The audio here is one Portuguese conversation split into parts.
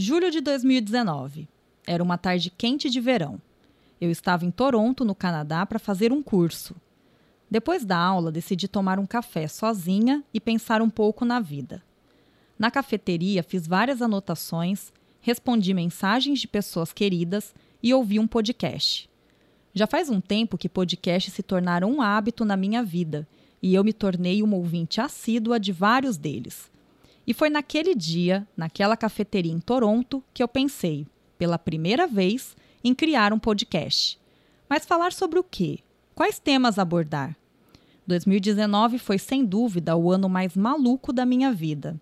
Julho de 2019. Era uma tarde quente de verão. Eu estava em Toronto, no Canadá, para fazer um curso. Depois da aula, decidi tomar um café sozinha e pensar um pouco na vida. Na cafeteria, fiz várias anotações, respondi mensagens de pessoas queridas e ouvi um podcast. Já faz um tempo que podcasts se tornaram um hábito na minha vida e eu me tornei uma ouvinte assídua de vários deles. E foi naquele dia, naquela cafeteria em Toronto, que eu pensei, pela primeira vez, em criar um podcast. Mas falar sobre o quê? Quais temas abordar? 2019 foi sem dúvida o ano mais maluco da minha vida.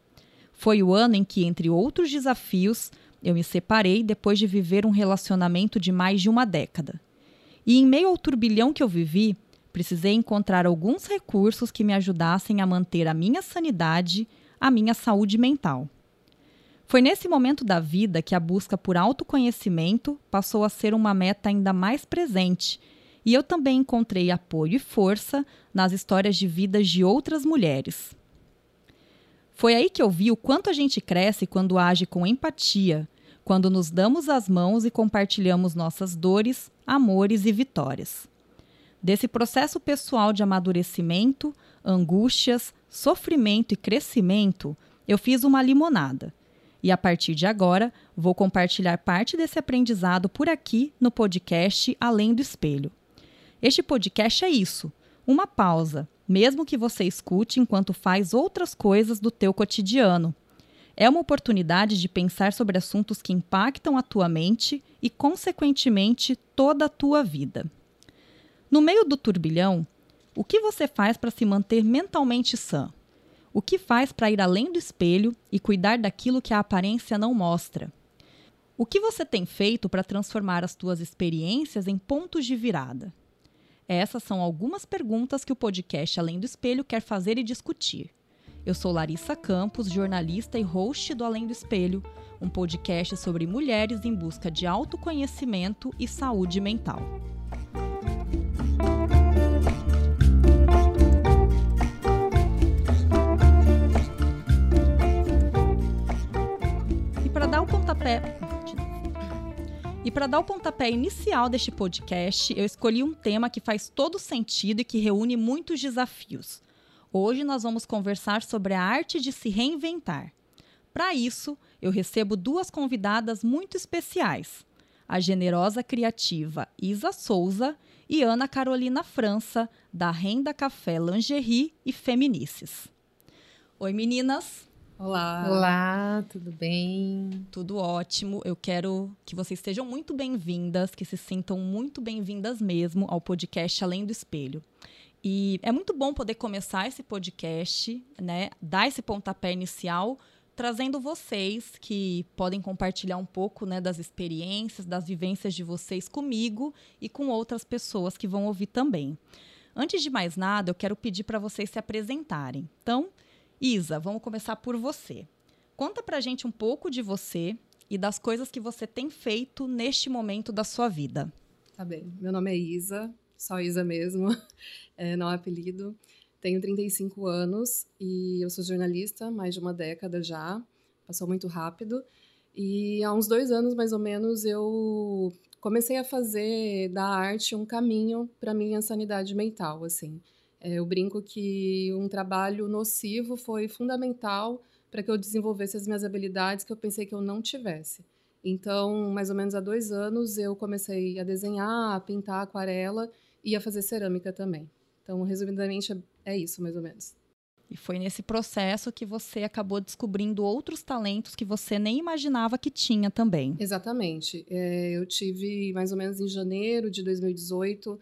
Foi o ano em que, entre outros desafios, eu me separei depois de viver um relacionamento de mais de uma década. E em meio ao turbilhão que eu vivi, precisei encontrar alguns recursos que me ajudassem a manter a minha sanidade, a minha saúde mental. Foi nesse momento da vida que a busca por autoconhecimento passou a ser uma meta ainda mais presente, e eu também encontrei apoio e força nas histórias de vidas de outras mulheres. Foi aí que eu vi o quanto a gente cresce quando age com empatia, quando nos damos as mãos e compartilhamos nossas dores, amores e vitórias. Desse processo pessoal de amadurecimento, angústias, sofrimento e crescimento, eu fiz uma limonada e a partir de agora, vou compartilhar parte desse aprendizado por aqui no podcast Além do Espelho. Este podcast é isso, uma pausa, mesmo que você escute enquanto faz outras coisas do teu cotidiano. É uma oportunidade de pensar sobre assuntos que impactam a tua mente e, consequentemente, toda a tua vida. No meio do turbilhão, o que você faz para se manter mentalmente sã? O que faz para ir além do espelho e cuidar daquilo que a aparência não mostra? O que você tem feito para transformar as tuas experiências em pontos de virada? Essas são algumas perguntas que o podcast Além do Espelho quer fazer e discutir. Eu sou Larissa Campos, jornalista e host do Além do Espelho, um podcast sobre mulheres em busca de autoconhecimento e saúde mental. Pontapé. E para dar o pontapé inicial deste podcast, eu escolhi um tema que faz todo sentido e que reúne muitos desafios. Hoje nós vamos conversar sobre a arte de se reinventar. Para isso, eu recebo duas convidadas muito especiais: a generosa criativa Isa Souza e Ana Carolina França, da Renda Café Lingerie e Feminices. Oi, meninas! Olá. Olá, tudo bem? Tudo ótimo. Eu quero que vocês sejam muito bem-vindas, que se sintam muito bem-vindas mesmo ao podcast Além do Espelho. E é muito bom poder começar esse podcast, né, dar esse pontapé inicial, trazendo vocês que podem compartilhar um pouco, né, das experiências, das vivências de vocês comigo e com outras pessoas que vão ouvir também. Antes de mais nada, eu quero pedir para vocês se apresentarem. Então, Isa, vamos começar por você. Conta pra gente um pouco de você e das coisas que você tem feito neste momento da sua vida. Tá bem. Meu nome é Isa, só Isa mesmo, é, não é apelido. Tenho 35 anos e eu sou jornalista, mais de uma década já. Passou muito rápido. E há uns dois anos, mais ou menos, eu comecei a fazer da arte um caminho para minha sanidade mental, assim. É, eu brinco que um trabalho nocivo foi fundamental para que eu desenvolvesse as minhas habilidades que eu pensei que eu não tivesse. Então, mais ou menos há dois anos, eu comecei a desenhar, a pintar aquarela e a fazer cerâmica também. Então, resumidamente, é, é isso, mais ou menos. E foi nesse processo que você acabou descobrindo outros talentos que você nem imaginava que tinha também. Exatamente. É, eu tive mais ou menos em janeiro de 2018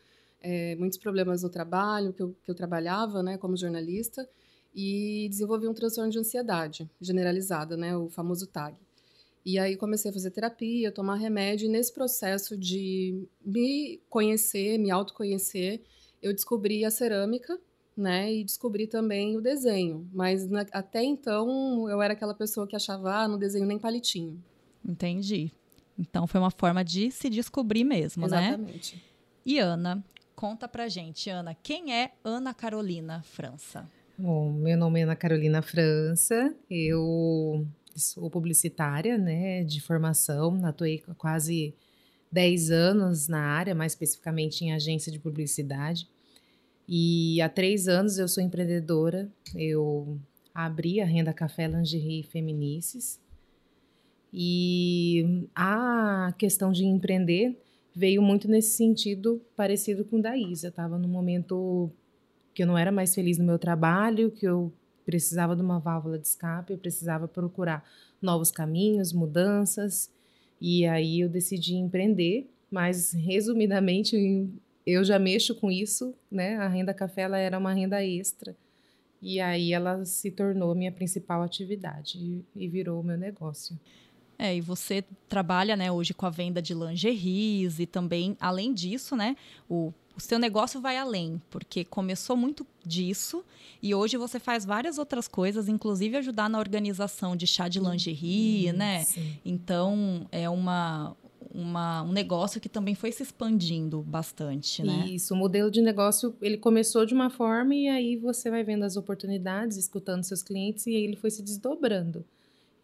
é, muitos problemas no trabalho, que eu, que eu trabalhava né, como jornalista, e desenvolvi um transtorno de ansiedade generalizada, né, o famoso TAG. E aí comecei a fazer terapia, tomar remédio, e nesse processo de me conhecer, me autoconhecer, eu descobri a cerâmica, né, e descobri também o desenho. Mas na, até então eu era aquela pessoa que achava, ah, não desenho nem palitinho. Entendi. Então foi uma forma de se descobrir mesmo, Exatamente. né? Exatamente. E Ana, Conta pra gente, Ana, quem é Ana Carolina França? Bom, meu nome é Ana Carolina França, eu sou publicitária, né, de formação, atuei quase 10 anos na área, mais especificamente em agência de publicidade. E há três anos eu sou empreendedora. Eu abri a Renda Café Lingerie Feminices. E a questão de empreender veio muito nesse sentido parecido com o da Isa. Estava num momento que eu não era mais feliz no meu trabalho, que eu precisava de uma válvula de escape, eu precisava procurar novos caminhos, mudanças. E aí eu decidi empreender, mas resumidamente eu já mexo com isso, né? A renda café ela era uma renda extra. E aí ela se tornou minha principal atividade e virou o meu negócio. É, e você trabalha, né, hoje com a venda de lingeries e também, além disso, né, o, o seu negócio vai além, porque começou muito disso e hoje você faz várias outras coisas, inclusive ajudar na organização de chá de lingerie, hum, né? Sim. Então, é uma, uma, um negócio que também foi se expandindo bastante, né? Isso, o modelo de negócio, ele começou de uma forma e aí você vai vendo as oportunidades, escutando seus clientes e aí ele foi se desdobrando.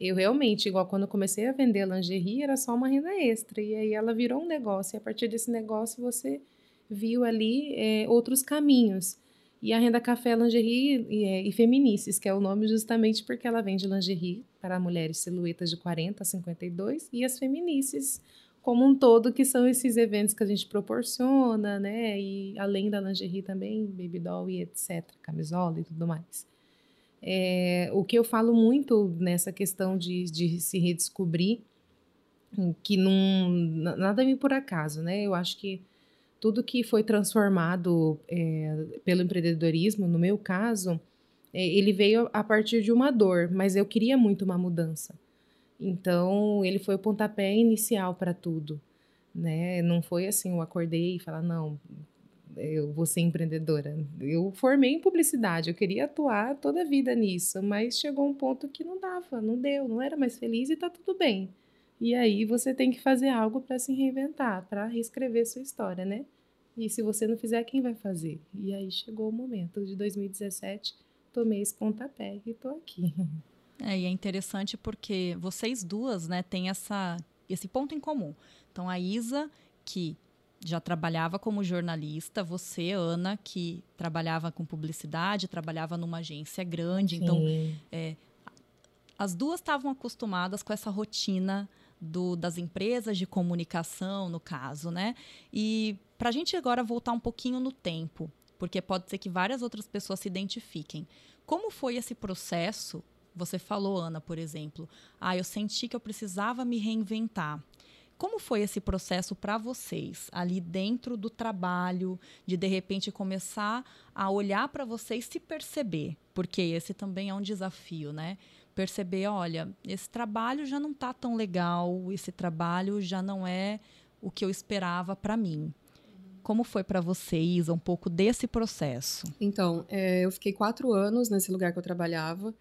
Eu realmente, igual quando eu comecei a vender lingerie, era só uma renda extra. E aí ela virou um negócio. E a partir desse negócio você viu ali é, outros caminhos. E a renda café, lingerie e, é, e feminices, que é o nome justamente porque ela vende lingerie para mulheres silhuetas de 40 a 52 e as feminices como um todo, que são esses eventos que a gente proporciona, né? E além da lingerie também, baby doll e etc, camisola e tudo mais. É, o que eu falo muito nessa questão de, de se redescobrir, que não, nada vem por acaso, né? Eu acho que tudo que foi transformado é, pelo empreendedorismo, no meu caso, é, ele veio a partir de uma dor, mas eu queria muito uma mudança. Então, ele foi o pontapé inicial para tudo, né? Não foi assim, eu acordei e falar, não, eu vou ser empreendedora. Eu formei em publicidade, eu queria atuar toda a vida nisso, mas chegou um ponto que não dava, não deu, não era mais feliz e tá tudo bem. E aí você tem que fazer algo para se reinventar, para reescrever sua história, né? E se você não fizer, quem vai fazer? E aí chegou o momento de 2017, tomei esse pontapé e tô aqui. É, e é interessante porque vocês duas, né, têm essa, esse ponto em comum. Então, a Isa, que já trabalhava como jornalista, você, Ana, que trabalhava com publicidade, trabalhava numa agência grande. Então, Sim. Então, é, as duas estavam acostumadas com essa rotina do, das empresas de comunicação, no caso, né? E para a gente agora voltar um pouquinho no tempo, porque pode ser que várias outras pessoas se identifiquem. Como foi esse processo? Você falou, Ana, por exemplo. Ah, eu senti que eu precisava me reinventar. Como foi esse processo para vocês, ali dentro do trabalho, de de repente começar a olhar para vocês e se perceber? Porque esse também é um desafio, né? Perceber, olha, esse trabalho já não está tão legal, esse trabalho já não é o que eu esperava para mim. Como foi para vocês um pouco desse processo? Então, é, eu fiquei quatro anos nesse lugar que eu trabalhava.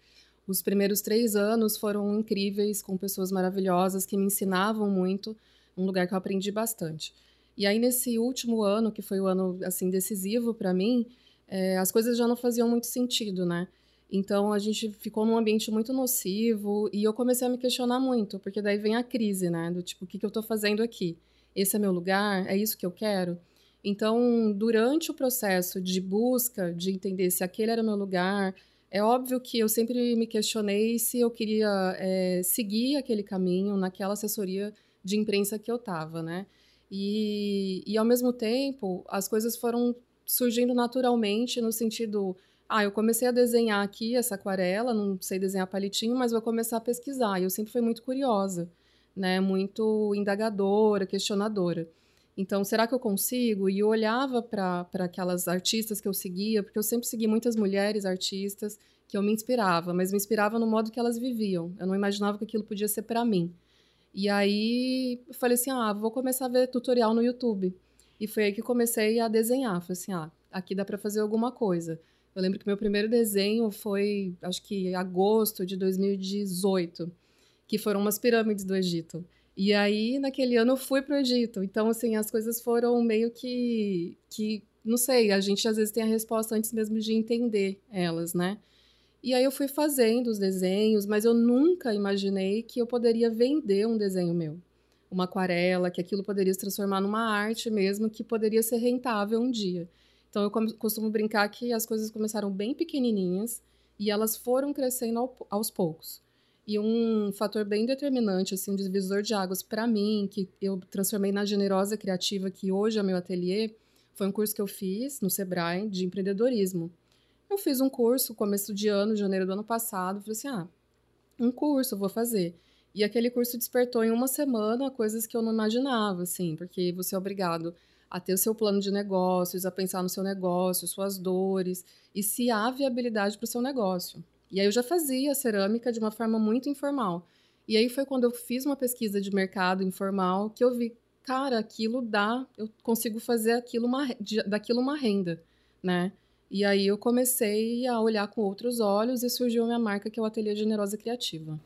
Os primeiros três anos foram incríveis, com pessoas maravilhosas que me ensinavam muito, um lugar que eu aprendi bastante. E aí, nesse último ano, que foi o ano assim decisivo para mim, é, as coisas já não faziam muito sentido, né? Então a gente ficou num ambiente muito nocivo e eu comecei a me questionar muito, porque daí vem a crise, né? Do tipo, o que, que eu estou fazendo aqui? Esse é meu lugar? É isso que eu quero? Então, durante o processo de busca, de entender se aquele era meu lugar, é óbvio que eu sempre me questionei se eu queria é, seguir aquele caminho naquela assessoria de imprensa que eu estava, né? E, e, ao mesmo tempo, as coisas foram surgindo naturalmente no sentido... Ah, eu comecei a desenhar aqui essa aquarela, não sei desenhar palitinho, mas vou começar a pesquisar. E eu sempre fui muito curiosa, né? Muito indagadora, questionadora. Então, será que eu consigo? E eu olhava para aquelas artistas que eu seguia, porque eu sempre segui muitas mulheres artistas que eu me inspirava, mas me inspirava no modo que elas viviam. Eu não imaginava que aquilo podia ser para mim. E aí eu falei assim: ah, vou começar a ver tutorial no YouTube. E foi aí que comecei a desenhar. Falei assim: ah, aqui dá para fazer alguma coisa. Eu lembro que meu primeiro desenho foi, acho que agosto de 2018, que foram umas pirâmides do Egito. E aí, naquele ano, eu fui para o Egito. Então, assim, as coisas foram meio que, que, não sei, a gente às vezes tem a resposta antes mesmo de entender elas, né? E aí eu fui fazendo os desenhos, mas eu nunca imaginei que eu poderia vender um desenho meu. Uma aquarela, que aquilo poderia se transformar numa arte mesmo, que poderia ser rentável um dia. Então eu costumo brincar que as coisas começaram bem pequenininhas e elas foram crescendo aos poucos. E um fator bem determinante, assim, divisor de águas para mim, que eu transformei na Generosa Criativa, que hoje é meu ateliê, foi um curso que eu fiz no Sebrae de empreendedorismo. Eu fiz um curso, começo de ano, janeiro do ano passado, falei assim, ah, um curso eu vou fazer. E aquele curso despertou em uma semana coisas que eu não imaginava, assim, porque você é obrigado a ter o seu plano de negócios, a pensar no seu negócio, suas dores, e se há viabilidade para o seu negócio. E aí eu já fazia cerâmica de uma forma muito informal. E aí foi quando eu fiz uma pesquisa de mercado informal que eu vi, cara, aquilo dá, eu consigo fazer aquilo uma, daquilo uma renda, né? E aí eu comecei a olhar com outros olhos e surgiu a minha marca, que é o Ateliê Generosa Criativa.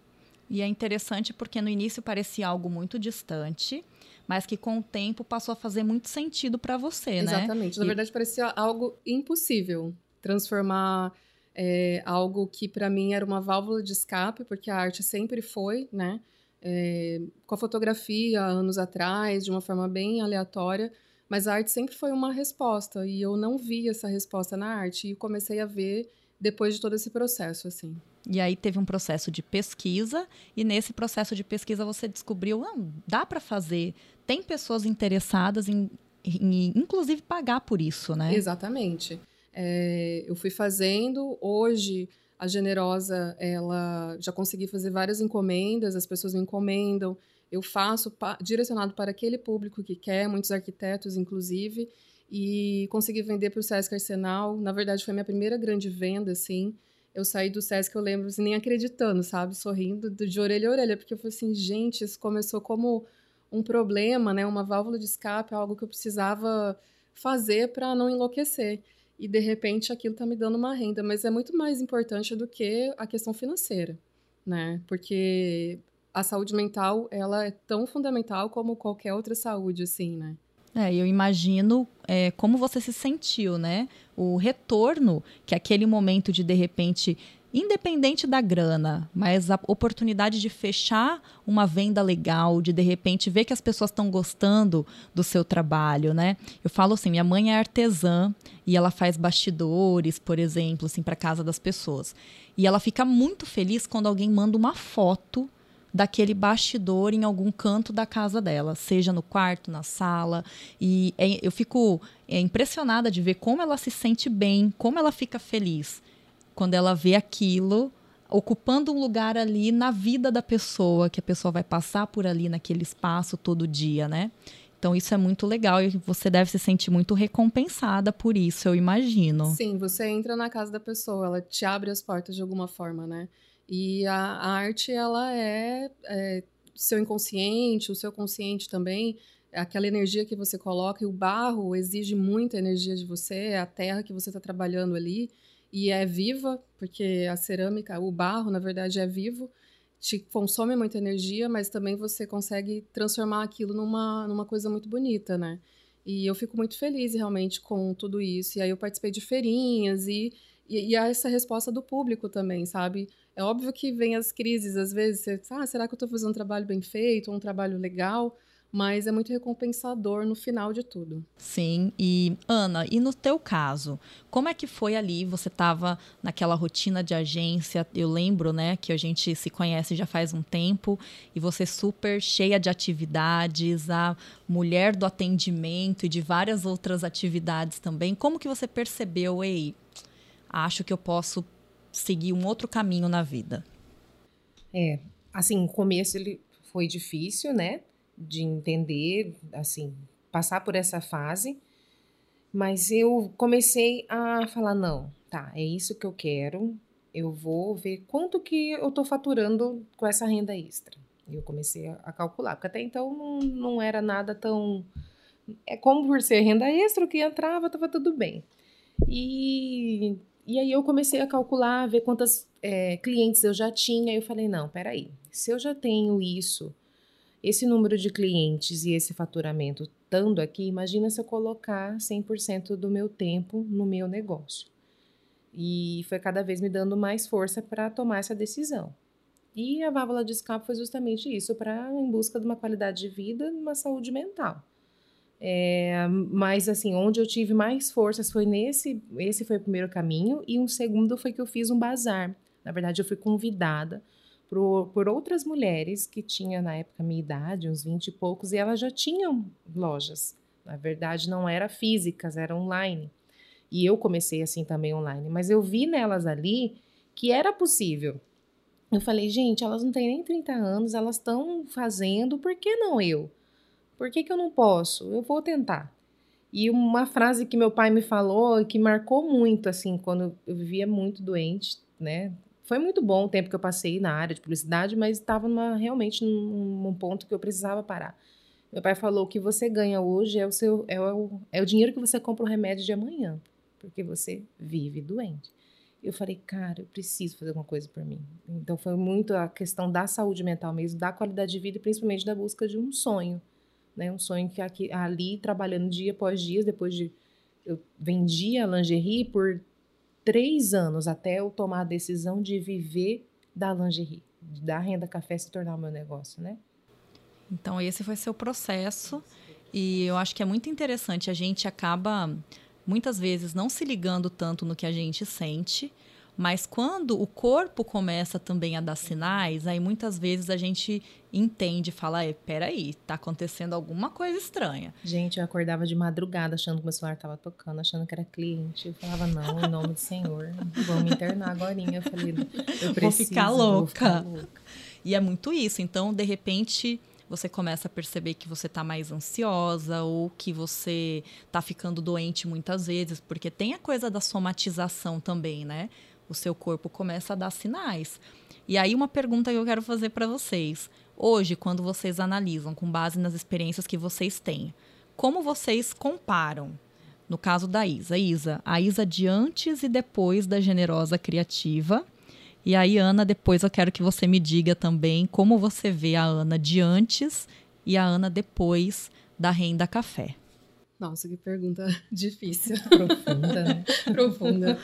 E é interessante porque no início parecia algo muito distante, mas que com o tempo passou a fazer muito sentido para você, Exatamente. né? Exatamente. Na e... verdade, parecia algo impossível transformar é, algo que para mim era uma válvula de escape, porque a arte sempre foi, né? É, com a fotografia anos atrás, de uma forma bem aleatória, mas a arte sempre foi uma resposta e eu não vi essa resposta na arte e comecei a ver depois de todo esse processo, assim. E aí teve um processo de pesquisa e nesse processo de pesquisa você descobriu, não, dá para fazer. Tem pessoas interessadas em, em, inclusive pagar por isso, né? Exatamente. É, eu fui fazendo. Hoje a Generosa, ela já consegui fazer várias encomendas. As pessoas me encomendam eu faço pa direcionado para aquele público que quer, muitos arquitetos, inclusive, e consegui vender para o Sesc Arsenal. Na verdade, foi minha primeira grande venda, assim. Eu saí do Sesc, eu lembro, assim, nem acreditando, sabe? Sorrindo de orelha a orelha, porque eu falei assim, gente, isso começou como um problema, né? Uma válvula de escape, algo que eu precisava fazer para não enlouquecer. E, de repente, aquilo está me dando uma renda. Mas é muito mais importante do que a questão financeira, né? Porque a saúde mental, ela é tão fundamental como qualquer outra saúde, assim, né? É, eu imagino é, como você se sentiu, né? O retorno, que aquele momento de, de repente, independente da grana, mas a oportunidade de fechar uma venda legal, de de repente ver que as pessoas estão gostando do seu trabalho, né? Eu falo assim, minha mãe é artesã e ela faz bastidores, por exemplo, assim, para casa das pessoas. E ela fica muito feliz quando alguém manda uma foto daquele bastidor em algum canto da casa dela, seja no quarto, na sala. E é, eu fico é, impressionada de ver como ela se sente bem, como ela fica feliz quando ela vê aquilo ocupando um lugar ali na vida da pessoa, que a pessoa vai passar por ali naquele espaço todo dia, né? Então isso é muito legal e você deve se sentir muito recompensada por isso, eu imagino. Sim, você entra na casa da pessoa, ela te abre as portas de alguma forma, né? E a, a arte, ela é, é seu inconsciente, o seu consciente também, aquela energia que você coloca, e o barro exige muita energia de você, é a terra que você está trabalhando ali, e é viva, porque a cerâmica, o barro, na verdade, é vivo, te consome muita energia, mas também você consegue transformar aquilo numa, numa coisa muito bonita, né? E eu fico muito feliz realmente com tudo isso. E aí eu participei de feirinhas e, e, e essa resposta do público também, sabe? É óbvio que vem as crises, às vezes, você, ah, será que eu estou fazendo um trabalho bem feito, um trabalho legal? Mas é muito recompensador no final de tudo. Sim, e Ana, e no teu caso, como é que foi ali? Você estava naquela rotina de agência, eu lembro, né, que a gente se conhece já faz um tempo, e você super cheia de atividades, a mulher do atendimento e de várias outras atividades também. Como que você percebeu, ei, acho que eu posso seguir um outro caminho na vida? É, assim, o começo ele foi difícil, né? De entender, assim, passar por essa fase. Mas eu comecei a falar, não, tá, é isso que eu quero. Eu vou ver quanto que eu tô faturando com essa renda extra. E eu comecei a, calcular, porque até então não, não era nada tão. É como por ser renda extra, o que entrava, estava tudo bem. E e aí eu comecei a calcular, ver quantas é, clientes eu já tinha. E eu falei, não, peraí, se eu já tenho isso, esse número de clientes e esse faturamento estando aqui, imagina se eu colocar 100% do meu tempo no meu negócio. E foi cada vez me dando mais força para tomar essa decisão. E a válvula de escape foi justamente isso, para em busca de uma qualidade de vida, uma saúde mental. É, mas assim, onde eu tive mais forças foi nesse, esse foi o primeiro caminho e um segundo foi que eu fiz um bazar. Na verdade, eu fui convidada por, por outras mulheres que tinham na época minha idade, uns 20 e poucos, e elas já tinham lojas. Na verdade, não era físicas, era online. E eu comecei assim também online, mas eu vi nelas ali que era possível. Eu falei, gente, elas não têm nem 30 anos, elas estão fazendo, por que não eu? Por que, que eu não posso? Eu vou tentar. E uma frase que meu pai me falou que marcou muito, assim, quando eu vivia muito doente, né? Foi muito bom o tempo que eu passei na área de publicidade, mas estava realmente num, num, ponto que eu precisava parar. Meu pai falou: que você ganha hoje é o, seu, é o, é o dinheiro que você compra o remédio de amanhã, porque você vive doente. Eu falei, cara, eu preciso fazer alguma coisa por mim. Então foi muito a questão da saúde mental mesmo, da qualidade de vida e principalmente da busca de um sonho né? Um sonho que aqui, ali, trabalhando dia após dia, depois de... Eu vendia lingerie por três anos até eu tomar a decisão de viver da lingerie, da renda café se tornar o meu negócio, né? Então, esse foi seu processo. E eu acho que é muito interessante. A gente acaba, muitas vezes, não se ligando tanto no que a gente sente mas quando o corpo começa também a dar sinais, aí muitas vezes a gente entende, fala, peraí, tá acontecendo alguma coisa estranha. Gente, eu acordava de madrugada achando que meu celular tava tocando, achando que era cliente. Eu falava, não, em nome do Senhor, vou me internar agora. Eu falei, eu preciso, vou ficar louca. Vou ficar louca. E é muito isso. Então, de repente, você começa a perceber que você está mais ansiosa ou que você está ficando doente muitas vezes, porque tem a coisa da somatização também, né? O seu corpo começa a dar sinais. E aí uma pergunta que eu quero fazer para vocês. Hoje, quando vocês analisam com base nas experiências que vocês têm, como vocês comparam? No caso da Isa, Isa, a Isa de antes e depois da generosa criativa. E aí, Ana, depois eu quero que você me diga também como você vê a Ana de antes e a Ana depois da Renda Café. Nossa, que pergunta difícil. Profunda, né? Profunda.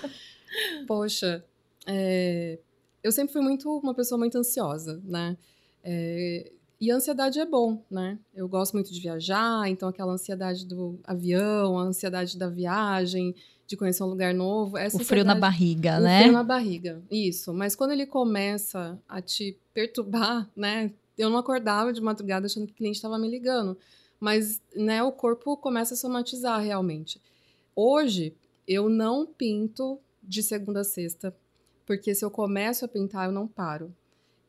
Poxa, é, eu sempre fui muito uma pessoa muito ansiosa, né? É, e a ansiedade é bom, né? Eu gosto muito de viajar, então aquela ansiedade do avião, a ansiedade da viagem, de conhecer um lugar novo. Essa o frio na barriga, o né? O frio na barriga, isso. Mas quando ele começa a te perturbar, né? Eu não acordava de madrugada achando que o cliente estava me ligando. Mas, né, o corpo começa a somatizar realmente. Hoje, eu não pinto de segunda a sexta, porque se eu começo a pintar, eu não paro.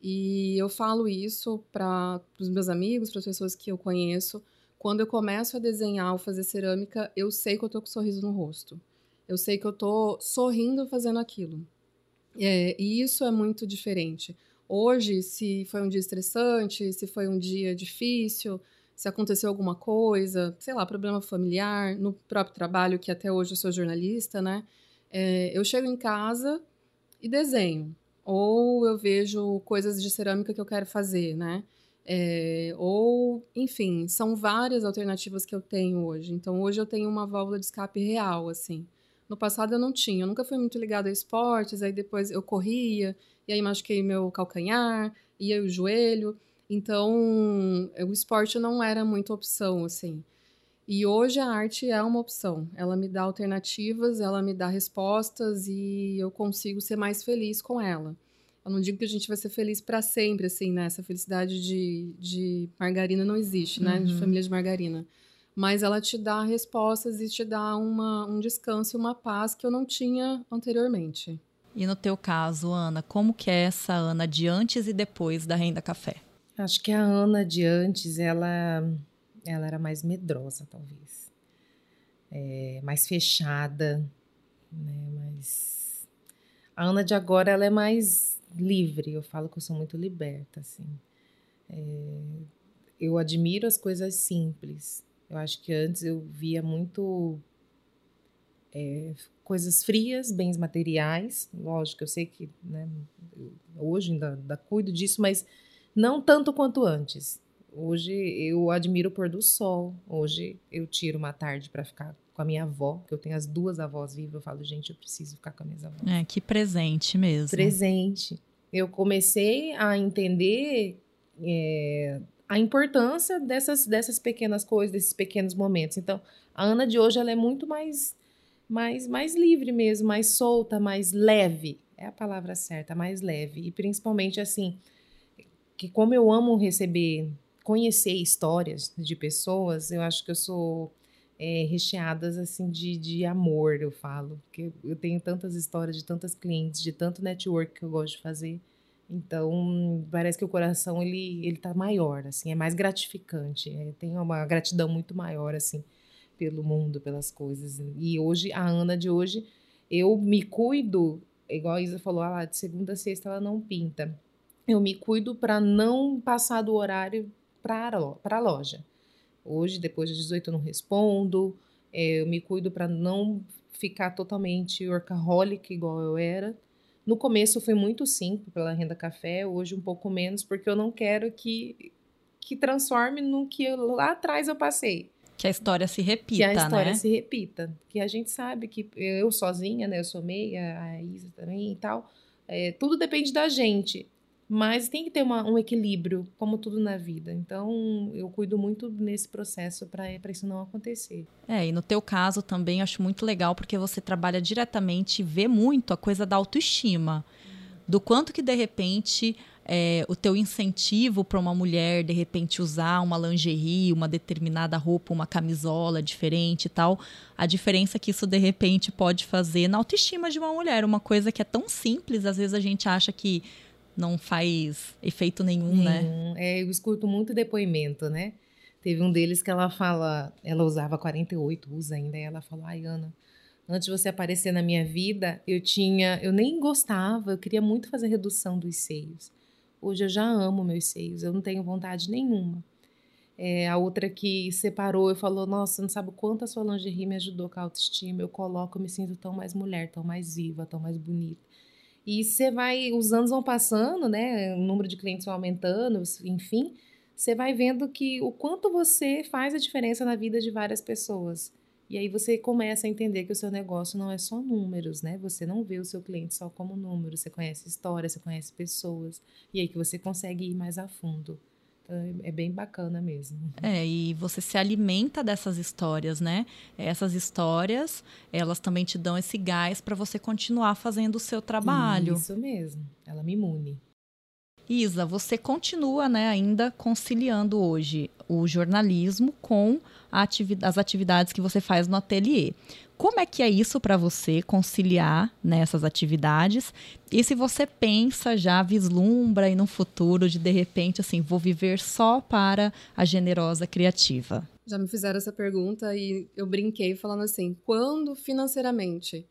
E eu falo isso para os meus amigos, para as pessoas que eu conheço. Quando eu começo a desenhar ou fazer cerâmica, eu sei que eu tô com um sorriso no rosto. Eu sei que eu tô sorrindo fazendo aquilo. É, e isso é muito diferente. Hoje, se foi um dia estressante, se foi um dia difícil, se aconteceu alguma coisa, sei lá, problema familiar, no próprio trabalho, que até hoje eu sou jornalista, né? É, eu chego em casa e desenho. Ou eu vejo coisas de cerâmica que eu quero fazer, né? É, ou, enfim, são várias alternativas que eu tenho hoje. Então, hoje eu tenho uma válvula de escape real, assim. No passado eu não tinha, eu nunca fui muito ligada a esportes, aí depois eu corria, e aí machuquei meu calcanhar, e aí o joelho. Então, o esporte não era muita opção, assim. E hoje a arte é uma opção. Ela me dá alternativas, ela me dá respostas e eu consigo ser mais feliz com ela. Eu não digo que a gente vai ser feliz para sempre, assim, né? Essa felicidade de, de margarina não existe, né? Uhum. De família de margarina. Mas ela te dá respostas e te dá uma, um descanso e uma paz que eu não tinha anteriormente. E no teu caso, Ana, como que é essa Ana de antes e depois da Renda Café? Acho que a Ana de antes, ela ela era mais medrosa, talvez. É, mais fechada, né? Mas a Ana de agora ela é mais livre. Eu falo que eu sou muito liberta, assim. É, eu admiro as coisas simples. Eu acho que antes eu via muito é, coisas frias, bens materiais. Lógico, eu sei que né, hoje ainda, ainda cuido disso, mas não tanto quanto antes. Hoje eu admiro o pôr do sol. Hoje eu tiro uma tarde para ficar com a minha avó, que eu tenho as duas avós vivas, eu falo, gente, eu preciso ficar com as minhas avós. É, que presente mesmo. Presente. Eu comecei a entender é, a importância dessas, dessas pequenas coisas, desses pequenos momentos. Então, a Ana de hoje, ela é muito mais, mais, mais livre mesmo, mais solta, mais leve. É a palavra certa, mais leve. E principalmente, assim, que como eu amo receber, conhecer histórias de pessoas, eu acho que eu sou é, recheadas assim de, de amor, eu falo. Porque eu tenho tantas histórias de tantas clientes, de tanto network que eu gosto de fazer. Então, parece que o coração ele ele tá maior, assim, é mais gratificante. É, tem uma gratidão muito maior assim pelo mundo, pelas coisas. E hoje a Ana de hoje, eu me cuido, igual a Isa falou, ah, de segunda a sexta ela não pinta. Eu me cuido para não passar do horário para a loja. Hoje, depois de 18, eu não respondo. É, eu me cuido para não ficar totalmente workaholic igual eu era. No começo foi muito simples pela renda café, hoje um pouco menos, porque eu não quero que, que transforme no que eu, lá atrás eu passei. Que a história se repita, Que a história né? se repita. Que a gente sabe que eu sozinha, né? Eu sou meia, a Isa também e tal. É, tudo depende da gente. Mas tem que ter uma, um equilíbrio, como tudo na vida. Então, eu cuido muito nesse processo para isso não acontecer. É, e no teu caso também acho muito legal porque você trabalha diretamente e vê muito a coisa da autoestima. Do quanto que, de repente, é, o teu incentivo para uma mulher, de repente, usar uma lingerie, uma determinada roupa, uma camisola diferente e tal, a diferença que isso, de repente, pode fazer na autoestima de uma mulher. Uma coisa que é tão simples, às vezes a gente acha que não faz efeito nenhum, né? É, eu escuto muito depoimento, né? Teve um deles que ela fala, ela usava 48, usa ainda, e ela falou, ai Ana, antes de você aparecer na minha vida, eu tinha, eu nem gostava, eu queria muito fazer redução dos seios. Hoje eu já amo meus seios, eu não tenho vontade nenhuma. É, a outra que separou e falou, nossa, não sabe o quanto a sua lingerie me ajudou com a autoestima, eu coloco, eu me sinto tão mais mulher, tão mais viva, tão mais bonita. E você vai, os anos vão passando, né? O número de clientes vai aumentando, enfim, você vai vendo que o quanto você faz a diferença na vida de várias pessoas. E aí você começa a entender que o seu negócio não é só números, né? Você não vê o seu cliente só como número, você conhece história, você conhece pessoas, e aí que você consegue ir mais a fundo. Então, é bem bacana mesmo. É, e você se alimenta dessas histórias, né? Essas histórias, elas também te dão esse gás para você continuar fazendo o seu trabalho. Isso mesmo. Ela me imune. Isa, você continua, né, ainda conciliando hoje o jornalismo com ativi as atividades que você faz no ateliê. Como é que é isso para você conciliar nessas atividades? E se você pensa já vislumbra aí no futuro de de repente assim, vou viver só para a generosa criativa? Já me fizeram essa pergunta e eu brinquei falando assim: quando financeiramente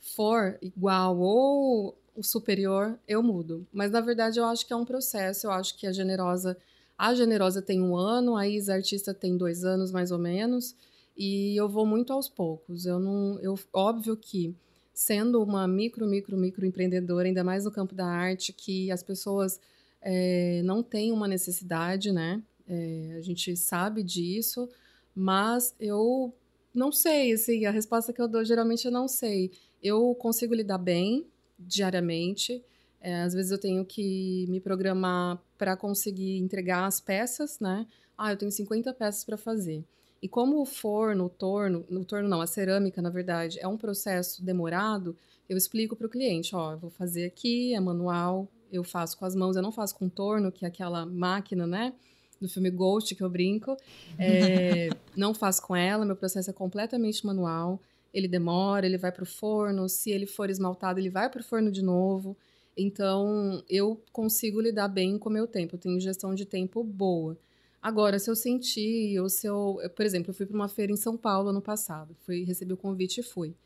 for igual ou o superior, eu mudo. Mas na verdade eu acho que é um processo. Eu acho que a generosa, a generosa tem um ano, a Isa artista tem dois anos mais ou menos, e eu vou muito aos poucos. Eu não, eu óbvio que sendo uma micro, micro, micro empreendedora, ainda mais no campo da arte, que as pessoas é, não têm uma necessidade, né? É, a gente sabe disso, mas eu não sei, assim, a resposta que eu dou geralmente eu não sei. Eu consigo lidar bem diariamente. É, às vezes eu tenho que me programar para conseguir entregar as peças, né? Ah, eu tenho 50 peças para fazer. E como o forno, o torno, no torno não, a cerâmica, na verdade, é um processo demorado, eu explico para o cliente, ó, eu vou fazer aqui, é manual, eu faço com as mãos, eu não faço com torno, que é aquela máquina, né? Do filme Ghost, que eu brinco. É, não faço com ela, meu processo é completamente manual ele demora, ele vai para o forno, se ele for esmaltado, ele vai para o forno de novo. Então, eu consigo lidar bem com o meu tempo, eu tenho gestão de tempo boa. Agora, se eu sentir, ou se eu, por exemplo, eu fui para uma feira em São Paulo ano passado, fui recebi o convite e fui.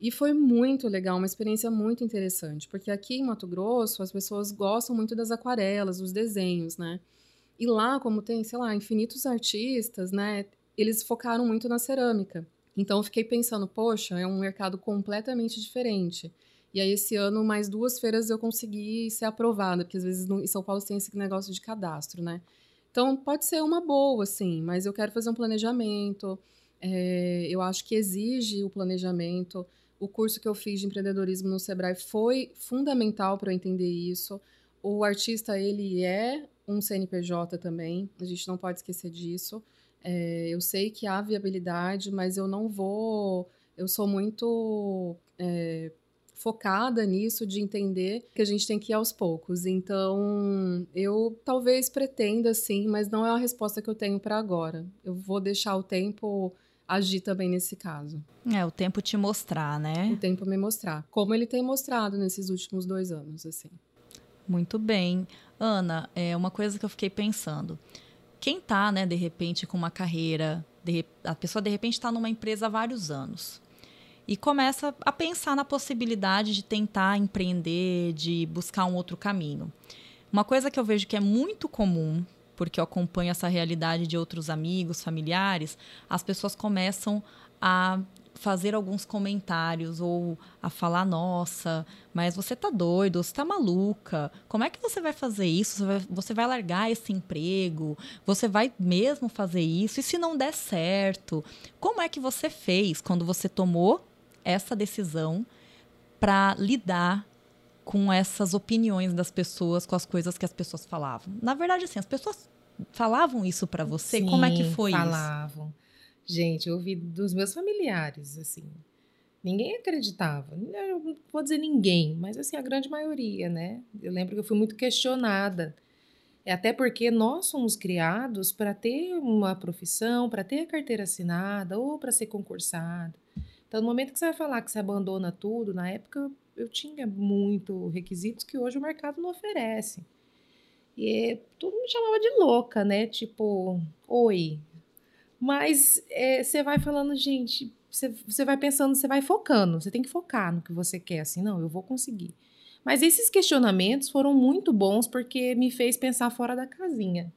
E foi muito legal, uma experiência muito interessante, porque aqui em Mato Grosso as pessoas gostam muito das aquarelas, dos desenhos, né? E lá, como tem, sei lá, infinitos artistas, né? Eles focaram muito na cerâmica. Então eu fiquei pensando, poxa, é um mercado completamente diferente. E aí esse ano mais duas feiras eu consegui ser aprovada, porque às vezes no, em São Paulo tem esse negócio de cadastro, né? Então pode ser uma boa, assim, mas eu quero fazer um planejamento. É, eu acho que exige o planejamento. O curso que eu fiz de empreendedorismo no Sebrae foi fundamental para eu entender isso. O artista, ele é um CNPJ também, a gente não pode esquecer disso. É, eu sei que há viabilidade, mas eu não vou. Eu sou muito é, focada nisso, de entender que a gente tem que ir aos poucos. Então, eu talvez pretenda sim, mas não é a resposta que eu tenho para agora. Eu vou deixar o tempo agir também nesse caso. É, o tempo te mostrar, né? O tempo me mostrar. Como ele tem mostrado nesses últimos dois anos, assim. Muito bem. Ana, é uma coisa que eu fiquei pensando. Quem tá, né, de repente, com uma carreira, de, a pessoa de repente está numa empresa há vários anos e começa a pensar na possibilidade de tentar empreender, de buscar um outro caminho. Uma coisa que eu vejo que é muito comum, porque eu acompanho essa realidade de outros amigos, familiares, as pessoas começam a fazer alguns comentários ou a falar: nossa, mas você tá doido, você tá maluca, como é que você vai fazer isso? Você vai, você vai largar esse emprego? Você vai mesmo fazer isso? E se não der certo? Como é que você fez quando você tomou essa decisão para lidar com essas opiniões das pessoas, com as coisas que as pessoas falavam. Na verdade, assim, as pessoas falavam isso para você? Sim, Como é que foi falavam. isso? Falavam. Gente, eu ouvi dos meus familiares, assim. Ninguém acreditava. Eu não vou dizer ninguém, mas assim, a grande maioria, né? Eu lembro que eu fui muito questionada. É até porque nós somos criados para ter uma profissão, para ter a carteira assinada ou para ser concursado. Então, no momento que você vai falar que você abandona tudo, na época eu tinha muito requisitos que hoje o mercado não oferece. E tudo me chamava de louca, né? Tipo, oi. Mas é, você vai falando, gente, você, você vai pensando, você vai focando, você tem que focar no que você quer, assim, não, eu vou conseguir. Mas esses questionamentos foram muito bons porque me fez pensar fora da casinha.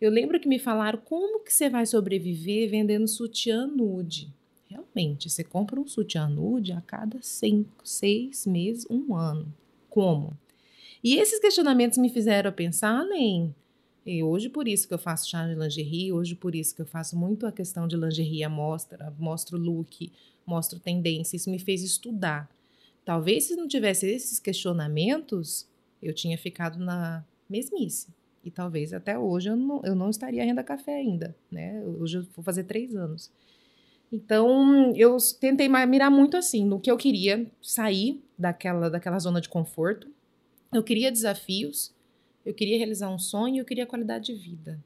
Eu lembro que me falaram como que você vai sobreviver vendendo sutiã nude. Realmente, você compra um sutiã nude a cada cinco, seis meses, um ano. Como? E esses questionamentos me fizeram pensar além. E hoje, por isso que eu faço chá de lingerie, hoje, por isso que eu faço muito a questão de lingerie à mostra, mostro look, mostro tendência. Isso me fez estudar. Talvez se não tivesse esses questionamentos, eu tinha ficado na mesmice. E talvez até hoje eu não, eu não estaria renda café ainda, né? Hoje eu vou fazer três anos. Então, eu tentei mirar muito assim, no que eu queria, sair daquela, daquela zona de conforto. Eu queria desafios, eu queria realizar um sonho, eu queria qualidade de vida.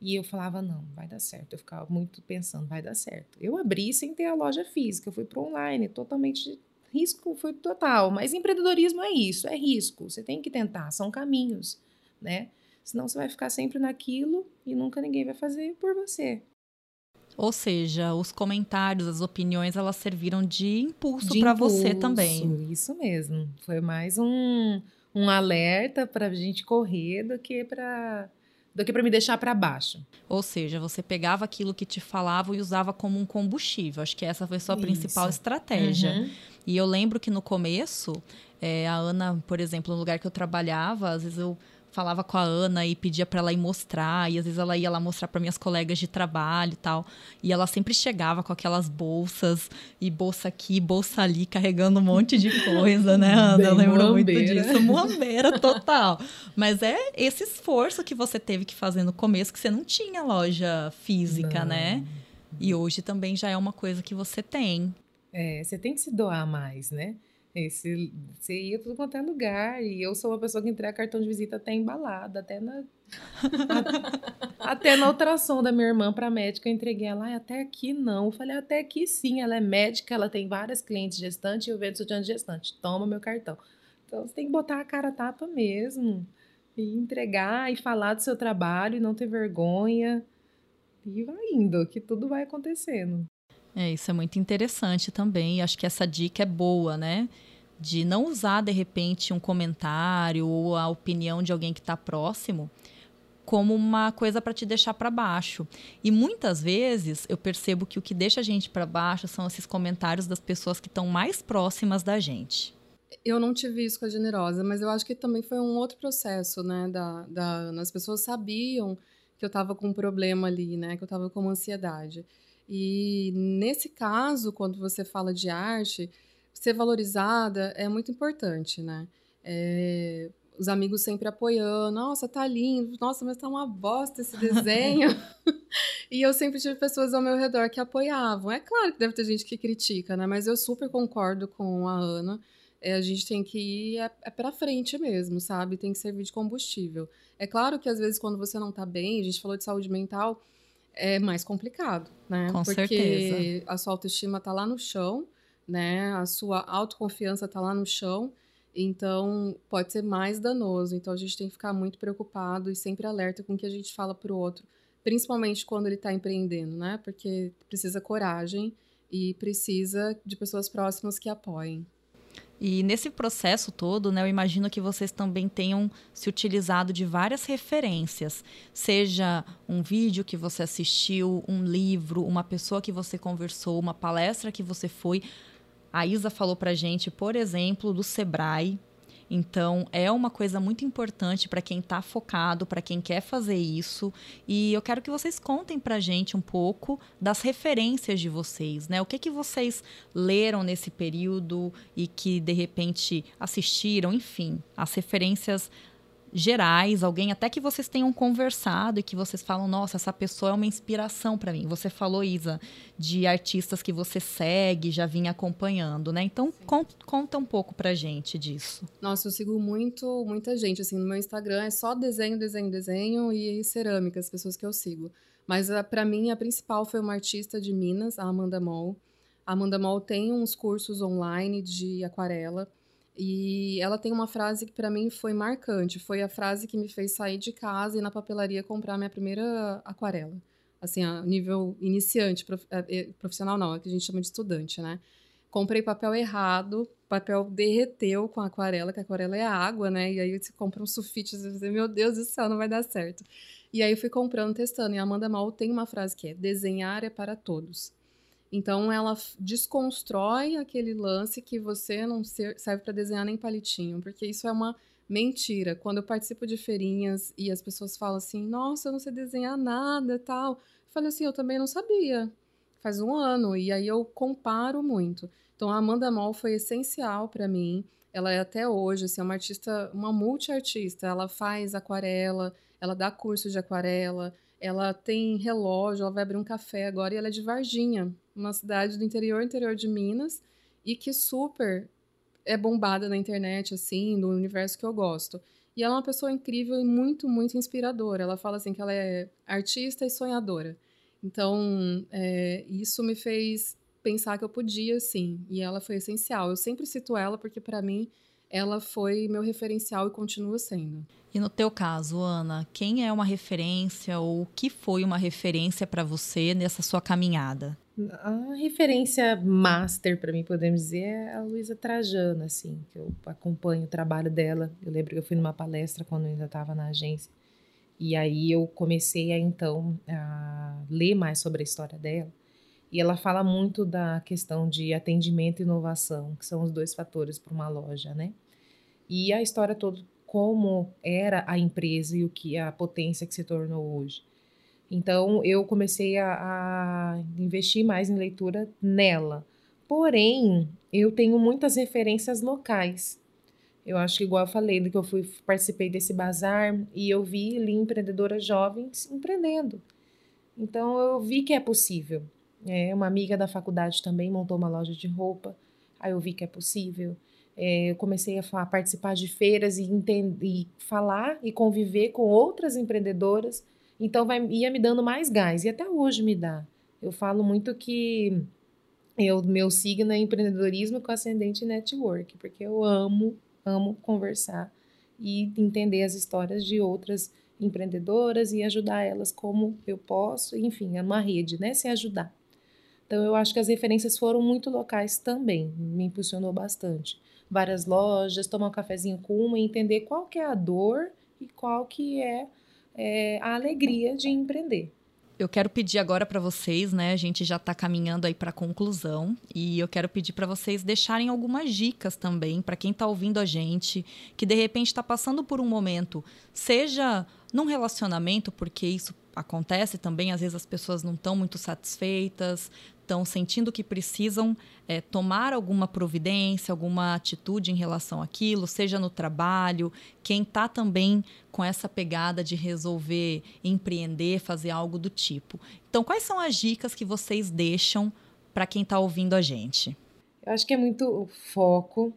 E eu falava, não, vai dar certo. Eu ficava muito pensando, vai dar certo. Eu abri sem ter a loja física, eu fui para online, totalmente risco foi total. Mas empreendedorismo é isso, é risco. Você tem que tentar, são caminhos, né? Senão você vai ficar sempre naquilo e nunca ninguém vai fazer por você. Ou seja, os comentários, as opiniões, elas serviram de impulso para você também. Isso mesmo. Foi mais um, um alerta para a gente correr do que para do que para me deixar para baixo. Ou seja, você pegava aquilo que te falavam e usava como um combustível. Acho que essa foi a sua Isso. principal estratégia. Uhum. E eu lembro que no começo, é, a Ana, por exemplo, no lugar que eu trabalhava, às vezes eu falava com a Ana e pedia para ela ir mostrar, e às vezes ela ia lá mostrar para minhas colegas de trabalho e tal. E ela sempre chegava com aquelas bolsas, e bolsa aqui, bolsa ali, carregando um monte de coisa, né, Ana? Bem eu lembro muito disso. Muambeira total. Mas é esse esforço que você teve que fazer no começo, que você não tinha loja física, não. né? E hoje também já é uma coisa que você tem. É, você tem que se doar mais, né? Esse, você ia tudo quanto é lugar. E eu sou uma pessoa que entrega cartão de visita até embalada, até na. até na ultrassom da minha irmã para médica, eu entreguei ela, ah, até aqui não. Eu falei, até aqui sim, ela é médica, ela tem várias clientes gestantes e eu vendo sutiã de gestante. Toma meu cartão. Então você tem que botar a cara tapa mesmo. E entregar e falar do seu trabalho e não ter vergonha. E vai indo, que tudo vai acontecendo. É, isso é muito interessante também. Acho que essa dica é boa, né? De não usar, de repente, um comentário ou a opinião de alguém que está próximo como uma coisa para te deixar para baixo. E muitas vezes eu percebo que o que deixa a gente para baixo são esses comentários das pessoas que estão mais próximas da gente. Eu não tive isso com a generosa, mas eu acho que também foi um outro processo, né? Da, da, as pessoas sabiam que eu estava com um problema ali, né? Que eu estava com ansiedade. E nesse caso, quando você fala de arte, ser valorizada é muito importante, né? É, os amigos sempre apoiando, nossa, tá lindo, nossa, mas tá uma bosta esse desenho. e eu sempre tive pessoas ao meu redor que apoiavam. É claro que deve ter gente que critica, né? Mas eu super concordo com a Ana. É, a gente tem que ir é, é para frente mesmo, sabe? Tem que servir de combustível. É claro que às vezes quando você não tá bem, a gente falou de saúde mental, é mais complicado, né? Com Porque certeza. a sua autoestima tá lá no chão, né? A sua autoconfiança tá lá no chão. Então, pode ser mais danoso. Então, a gente tem que ficar muito preocupado e sempre alerta com o que a gente fala para o outro, principalmente quando ele está empreendendo, né? Porque precisa coragem e precisa de pessoas próximas que apoiem. E nesse processo todo, né, eu imagino que vocês também tenham se utilizado de várias referências, seja um vídeo que você assistiu, um livro, uma pessoa que você conversou, uma palestra que você foi. A Isa falou pra gente, por exemplo, do Sebrae. Então, é uma coisa muito importante para quem está focado, para quem quer fazer isso. E eu quero que vocês contem para a gente um pouco das referências de vocês, né? O que, que vocês leram nesse período e que, de repente, assistiram, enfim, as referências gerais, alguém até que vocês tenham conversado e que vocês falam, nossa, essa pessoa é uma inspiração para mim. Você falou, Isa, de artistas que você segue, já vinha acompanhando, né? Então, con conta um pouco pra gente disso. Nossa, eu sigo muito, muita gente, assim, no meu Instagram é só desenho, desenho, desenho e cerâmica, as pessoas que eu sigo. Mas para mim a principal foi uma artista de Minas, a Amanda Moll. A Amanda Moll tem uns cursos online de aquarela. E ela tem uma frase que para mim foi marcante. Foi a frase que me fez sair de casa e na papelaria comprar minha primeira aquarela. Assim, a nível iniciante, profissional não, é que a gente chama de estudante, né? Comprei papel errado, papel derreteu com a aquarela, que a aquarela é água, né? E aí você compra um sulfite, você diz, meu Deus do céu, não vai dar certo. E aí eu fui comprando, testando. E a Amanda Mal tem uma frase que é: desenhar é para todos. Então ela desconstrói aquele lance que você não serve para desenhar nem palitinho, porque isso é uma mentira. Quando eu participo de feirinhas e as pessoas falam assim: "Nossa, eu não sei desenhar nada", tal. Eu falei assim: "Eu também não sabia". Faz um ano e aí eu comparo muito. Então a Amanda Moll foi essencial para mim. Ela é até hoje assim, uma artista, uma multiartista. Ela faz aquarela, ela dá curso de aquarela, ela tem relógio, ela vai abrir um café agora e ela é de Varginha, uma cidade do interior, interior de Minas, e que super é bombada na internet, assim, no universo que eu gosto. E ela é uma pessoa incrível e muito, muito inspiradora. Ela fala assim que ela é artista e sonhadora. Então, é, isso me fez pensar que eu podia, sim. E ela foi essencial. Eu sempre cito ela porque, para mim, ela foi meu referencial e continua sendo. E no teu caso, Ana, quem é uma referência ou o que foi uma referência para você nessa sua caminhada? A referência master para mim, podemos dizer, é a Luísa Trajano, assim, que eu acompanho o trabalho dela. Eu lembro que eu fui numa palestra quando eu ainda estava na agência. E aí eu comecei a então a ler mais sobre a história dela. E ela fala muito da questão de atendimento e inovação, que são os dois fatores para uma loja, né? E a história toda como era a empresa e o que a potência que se tornou hoje. Então eu comecei a, a investir mais em leitura nela. Porém, eu tenho muitas referências locais. Eu acho que igual eu falei, que eu fui participei desse bazar e eu vi ali empreendedoras jovens empreendendo. Então eu vi que é possível. É, uma amiga da faculdade também montou uma loja de roupa. Aí eu vi que é possível. É, eu comecei a, a, participar de feiras e, e falar e conviver com outras empreendedoras. Então, vai, ia me dando mais gás. E até hoje me dá. Eu falo muito que eu, meu signo é empreendedorismo com ascendente network, porque eu amo, amo conversar e entender as histórias de outras empreendedoras e ajudar elas como eu posso. Enfim, é uma rede, né? Se ajudar. Então, eu acho que as referências foram muito locais também, me impulsionou bastante várias lojas, tomar um cafezinho com uma e entender qual que é a dor e qual que é, é a alegria de empreender. Eu quero pedir agora para vocês, né? A gente já está caminhando aí para a conclusão e eu quero pedir para vocês deixarem algumas dicas também para quem está ouvindo a gente, que de repente está passando por um momento, seja num relacionamento, porque isso acontece também, às vezes as pessoas não estão muito satisfeitas, estão sentindo que precisam é, tomar alguma providência, alguma atitude em relação àquilo, seja no trabalho, quem está também com essa pegada de resolver empreender, fazer algo do tipo. Então, quais são as dicas que vocês deixam para quem está ouvindo a gente? Eu acho que é muito foco,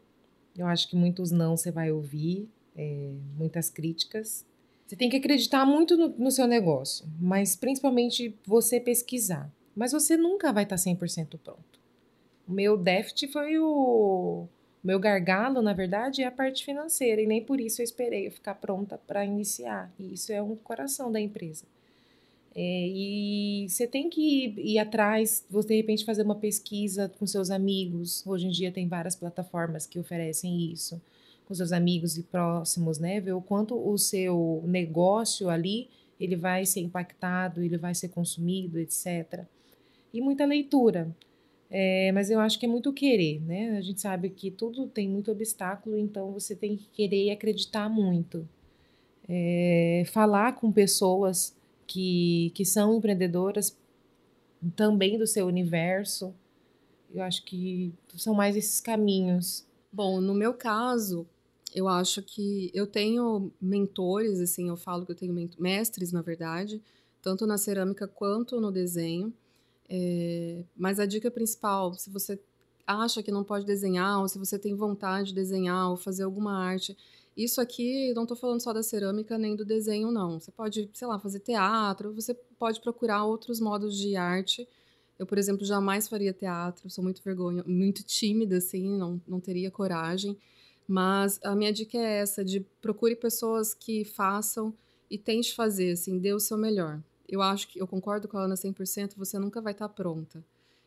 eu acho que muitos não você vai ouvir, é, muitas críticas. Você tem que acreditar muito no, no seu negócio, mas principalmente você pesquisar mas você nunca vai estar 100% pronto. O meu déficit foi o... o meu gargalo, na verdade, é a parte financeira, e nem por isso eu esperei eu ficar pronta para iniciar. E isso é um coração da empresa. É, e você tem que ir, ir, atrás, você de repente fazer uma pesquisa com seus amigos. Hoje em dia tem várias plataformas que oferecem isso, com seus amigos e próximos, né? Ver o quanto o seu negócio ali ele vai ser impactado, ele vai ser consumido, etc e muita leitura. É, mas eu acho que é muito querer, né? A gente sabe que tudo tem muito obstáculo, então você tem que querer e acreditar muito. É, falar com pessoas que, que são empreendedoras também do seu universo. Eu acho que são mais esses caminhos. Bom, no meu caso, eu acho que eu tenho mentores, assim, eu falo que eu tenho mestres, na verdade, tanto na cerâmica quanto no desenho. É, mas a dica principal, se você acha que não pode desenhar, ou se você tem vontade de desenhar ou fazer alguma arte, isso aqui, não estou falando só da cerâmica nem do desenho, não. Você pode, sei lá, fazer teatro, você pode procurar outros modos de arte. Eu, por exemplo, jamais faria teatro, sou muito vergonha, muito tímida, assim, não, não teria coragem. Mas a minha dica é essa, de procure pessoas que façam e tente fazer, assim, dê o seu melhor eu acho que eu concordo com a Ana 100%, você nunca vai estar pronta.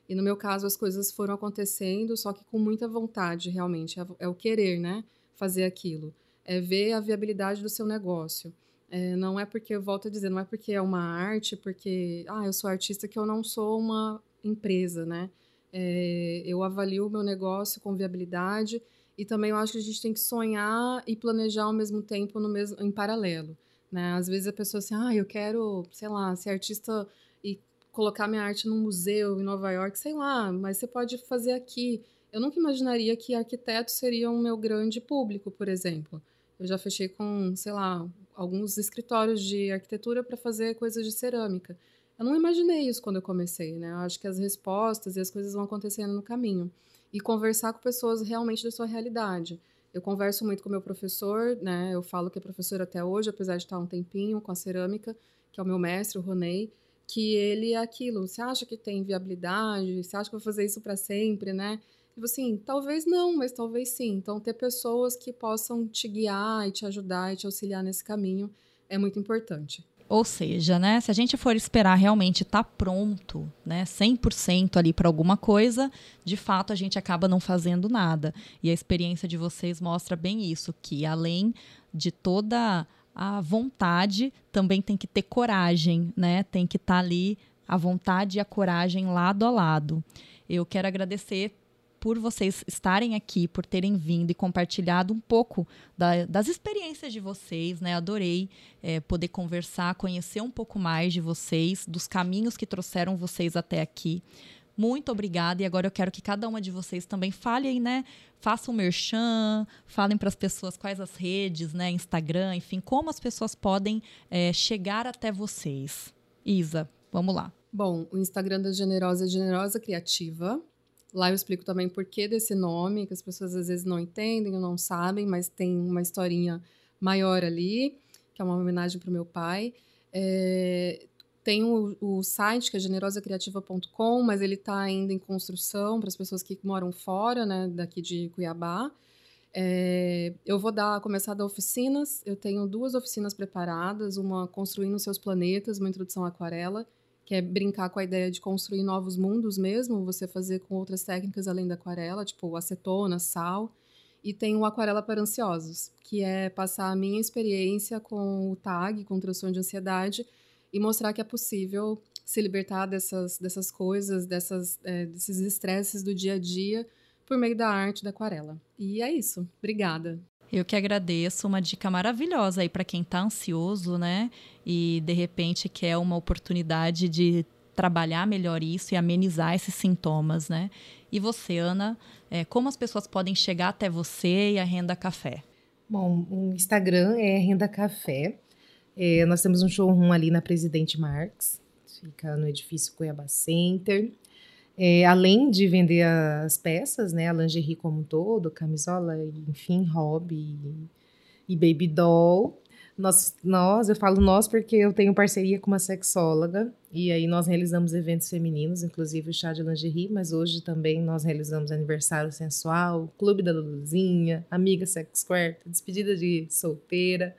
E no meu caso, as coisas foram acontecendo, só que com muita vontade, realmente. É, é o querer, né? Fazer aquilo. É ver a viabilidade do seu negócio. É, não é porque, eu volto a dizer, não é porque é uma arte, porque, ah, eu sou artista que eu não sou uma empresa, né? É, eu avalio o meu negócio com viabilidade e também eu acho que a gente tem que sonhar e planejar ao mesmo tempo, no mesmo, em paralelo. Né? Às vezes a pessoa assim, ah, eu quero, sei lá, ser artista e colocar minha arte num museu em Nova York, sei lá, mas você pode fazer aqui. Eu nunca imaginaria que arquitetos seriam o meu grande público, por exemplo. Eu já fechei com, sei lá, alguns escritórios de arquitetura para fazer coisas de cerâmica. Eu não imaginei isso quando eu comecei, né? Eu acho que as respostas e as coisas vão acontecendo no caminho. E conversar com pessoas realmente da sua realidade. Eu converso muito com meu professor, né? Eu falo que é professor até hoje, apesar de estar um tempinho com a cerâmica, que é o meu mestre, o Ronei, que ele é aquilo. Você acha que tem viabilidade? Você acha que vai fazer isso para sempre, né? Tipo assim, talvez não, mas talvez sim. Então, ter pessoas que possam te guiar e te ajudar e te auxiliar nesse caminho é muito importante. Ou seja, né, se a gente for esperar realmente estar tá pronto, né, 100% ali para alguma coisa, de fato a gente acaba não fazendo nada. E a experiência de vocês mostra bem isso, que além de toda a vontade, também tem que ter coragem, né? Tem que estar tá ali a vontade e a coragem lado a lado. Eu quero agradecer por vocês estarem aqui, por terem vindo e compartilhado um pouco da, das experiências de vocês, né? Adorei é, poder conversar, conhecer um pouco mais de vocês, dos caminhos que trouxeram vocês até aqui. Muito obrigada. E agora eu quero que cada uma de vocês também fale aí, né? Façam um merchan, falem para as pessoas quais as redes, né? Instagram, enfim, como as pessoas podem é, chegar até vocês. Isa, vamos lá. Bom, o Instagram da Generosa é Generosa Criativa. Lá eu explico também por que desse nome, que as pessoas às vezes não entendem ou não sabem, mas tem uma historinha maior ali, que é uma homenagem para o meu pai. É, tem o, o, site que é generosacriativa.com, mas ele está ainda em construção para as pessoas que moram fora, né, daqui de Cuiabá. É, eu vou dar, começar a dar oficinas. Eu tenho duas oficinas preparadas, uma construindo seus planetas, uma introdução à aquarela, que é brincar com a ideia de construir novos mundos mesmo, você fazer com outras técnicas além da aquarela, tipo acetona, sal. E tem o Aquarela para Ansiosos, que é passar a minha experiência com o TAG, com transtorno de ansiedade, e mostrar que é possível se libertar dessas, dessas coisas, dessas, é, desses estresses do dia a dia por meio da arte da aquarela. E é isso. Obrigada. Eu que agradeço, uma dica maravilhosa aí para quem está ansioso, né? E de repente quer uma oportunidade de trabalhar melhor isso e amenizar esses sintomas, né? E você, Ana, é, como as pessoas podem chegar até você e a Renda Café? Bom, o Instagram é Renda Café. É, nós temos um showroom ali na Presidente Marx, fica no edifício Cuiabá Center. É, além de vender as peças, né, a lingerie como um todo, camisola, enfim, hobby e baby doll, nós, nós, eu falo nós porque eu tenho parceria com uma sexóloga e aí nós realizamos eventos femininos, inclusive o chá de lingerie, mas hoje também nós realizamos aniversário sensual, clube da Luluzinha, amiga sex quarta, despedida de solteira.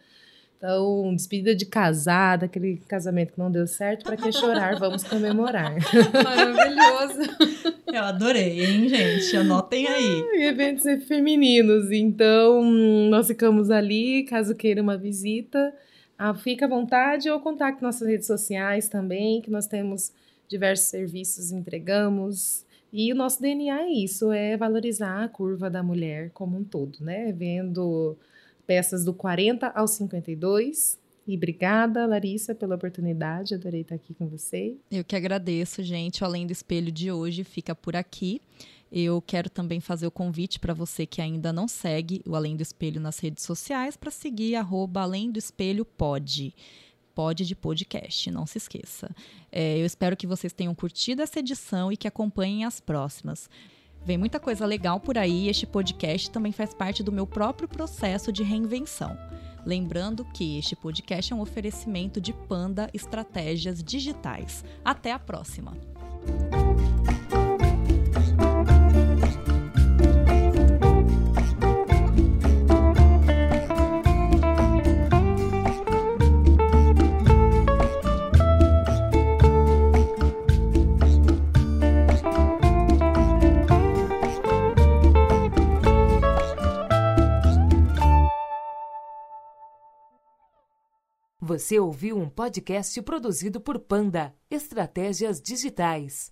Então, despedida de casada, aquele casamento que não deu certo, para que chorar? Vamos comemorar. Maravilhoso. Eu adorei, hein, gente? Anotem aí. eventos femininos. Então, nós ficamos ali, caso queira uma visita, ah, fica à vontade ou contacte nossas redes sociais também, que nós temos diversos serviços, entregamos. E o nosso DNA é isso, é valorizar a curva da mulher como um todo, né? Vendo peças do 40 ao 52. E obrigada, Larissa, pela oportunidade. Adorei estar aqui com você. Eu que agradeço, gente. O Além do Espelho de hoje fica por aqui. Eu quero também fazer o convite para você que ainda não segue o Além do Espelho nas redes sociais para seguir arroba Além do Espelho Pod. Pod de podcast, não se esqueça. É, eu espero que vocês tenham curtido essa edição e que acompanhem as próximas. Vem muita coisa legal por aí. Este podcast também faz parte do meu próprio processo de reinvenção. Lembrando que este podcast é um oferecimento de Panda Estratégias Digitais. Até a próxima! Você ouviu um podcast produzido por Panda Estratégias Digitais.